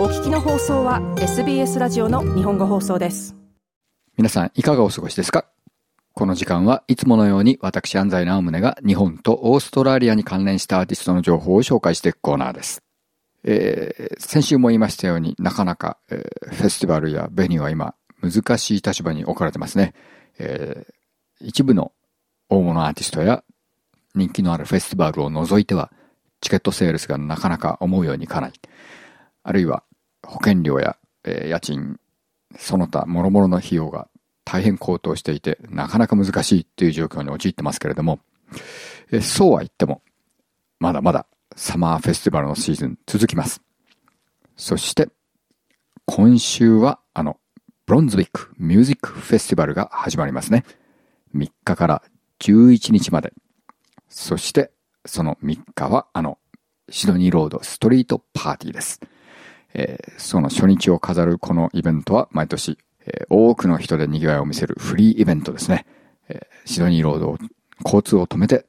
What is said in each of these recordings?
お聞きの放送は SBS ラジオの日本語放送です皆さんいかがお過ごしですか？この時間はいつものように私安西直宗が日本とオーストラリアに関連したアーティストの情報を紹介していくコーナーです。えー、先週も言いましたようになかなか、えー、フェスティバルやベニーは今難しい立場に置かれてますね。えー、一部の大物アーティストや人気のあるフェスティバルを除いてはチケットセールスがなかなか思うようにいかない。あるいは保険料や、えー、家賃、その他諸々の費用が大変高騰していて、なかなか難しいっていう状況に陥ってますけれども、えそうは言っても、まだまだサマーフェスティバルのシーズン続きます。そして、今週はあの、ブロンズウィックミュージックフェスティバルが始まりますね。3日から11日まで。そして、その3日はあの、シドニーロードストリートパーティーです。えー、その初日を飾るこのイベントは毎年、えー、多くの人で賑わいを見せるフリーイベントですね。えー、シドニーロードを、交通を止めて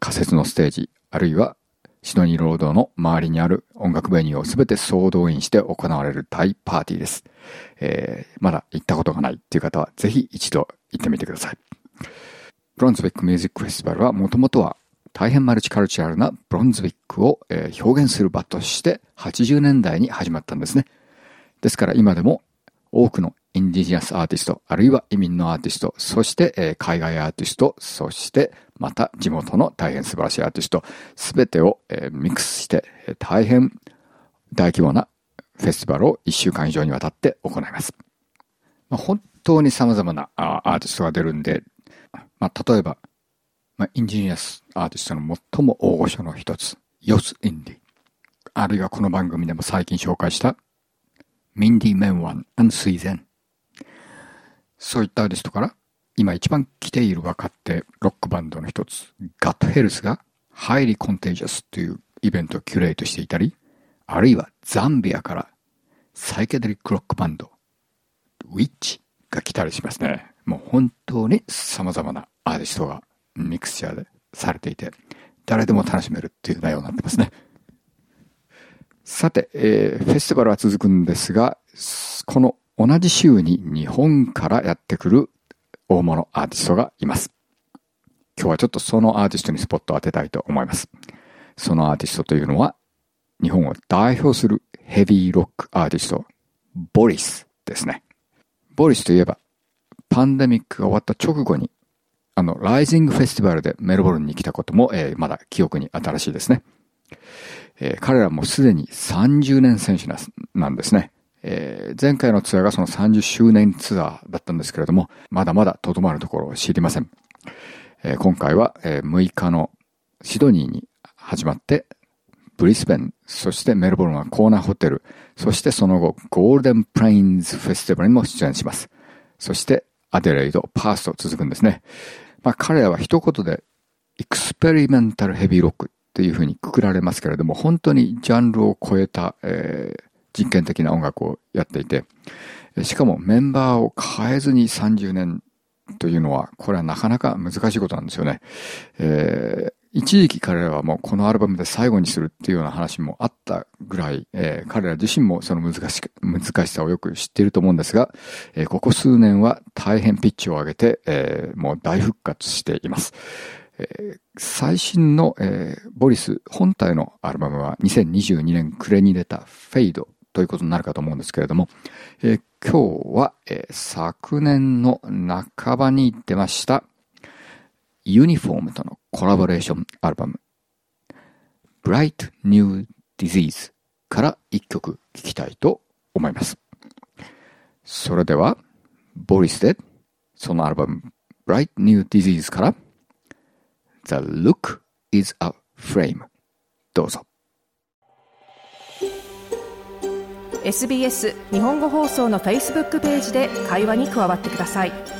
仮設のステージ、あるいはシドニーロードの周りにある音楽ベニューをすべて総動員して行われる大パーティーです。えー、まだ行ったことがないっていう方はぜひ一度行ってみてください。ブロンズベックミュージックフェスティバルはもともとは大変マルチカルチャルなブロンズウィックを、え表現する場として80年代に始まったんですね。ですから今でも多くのインディジナスアーティスト、あるいは移民のアーティスト、そして、え海外アーティスト、そしてまた地元の大変素晴らしいアーティスト、すべてを、えミックスして、え大変大規模なフェスティバルを1週間以上にわたって行います。まあ、本当に様々なアーティストが出るんで、まあ、例えばまあ、 Indigenous artist の最も大御所の一つ、 Yothu Yindi。あるいはこの番組でも最近紹介した Mindy Meng Wang and Sui Zhen。そういったアーティストから今一番来ている若手ロックバンドの一つ、 Gut Health が Highly Contagious というイベントをキュレートしていたり、あるいはザンビアからサイケデリックロックバンド、ウィッチが来たりしますね。もう本当に様々なアーティストがミクスチャーでされていて、誰でも楽しめるっていう内容になってますね。さて、えー、フェスティバルは続くんですが、この同じ週に日本からやってくる大物アーティストがいます。今日はちょっとそのアーティストにスポットを当てたいと思います。そのアーティストというのは、日本を代表するヘビーロックアーティスト、ボリスですね。ボリスといえば、パンデミックが終わった直後にあの、ライジングフェスティバルでメルボルンに来たことも、えー、まだ記憶に新しいですね。えー、彼らもすでに30年選手なんですね。えー、前回のツアーがその30周年ツアーだったんですけれども、まだまだとどまるところを知りません。えー、今回は、えー、6日のシドニーに始まって、ブリスベン、そしてメルボルンは Corner Hotel、そしてその後 Golden Plains Festival にも出演します。そしてアデレイド、パースと続くんですね。まあ彼らは一言で experimental heavy rock っていうふうにくくられますけれども、本当にジャンルを超えた、えー、実験的な音楽をやっていて、しかもメンバーを変えずに30年というのは、これはなかなか難しいことなんですよね。えー、一時期彼らはもうこのアルバムで最後にするっていうような話もあったぐらい、えー、彼ら自身もその難し難しさをよく知っていると思うんですが、えー、ここ数年は大変ピッチを上げて、えー、もう大復活しています。最新の、えボリス本体のアルバムは2022年暮れに出たフェイドということになるかと思うんですけれども、え今日は、え昨年の半ばに出ましたユニフォームとのコラボレーションアルバム Bright New Disease から一曲聴きたいと思います。それでは、ボリスでそのアルバム Bright New Disease から The Look is a Frame どうぞ。SBS 日本語放送の Facebook ページで会話に加わってください。「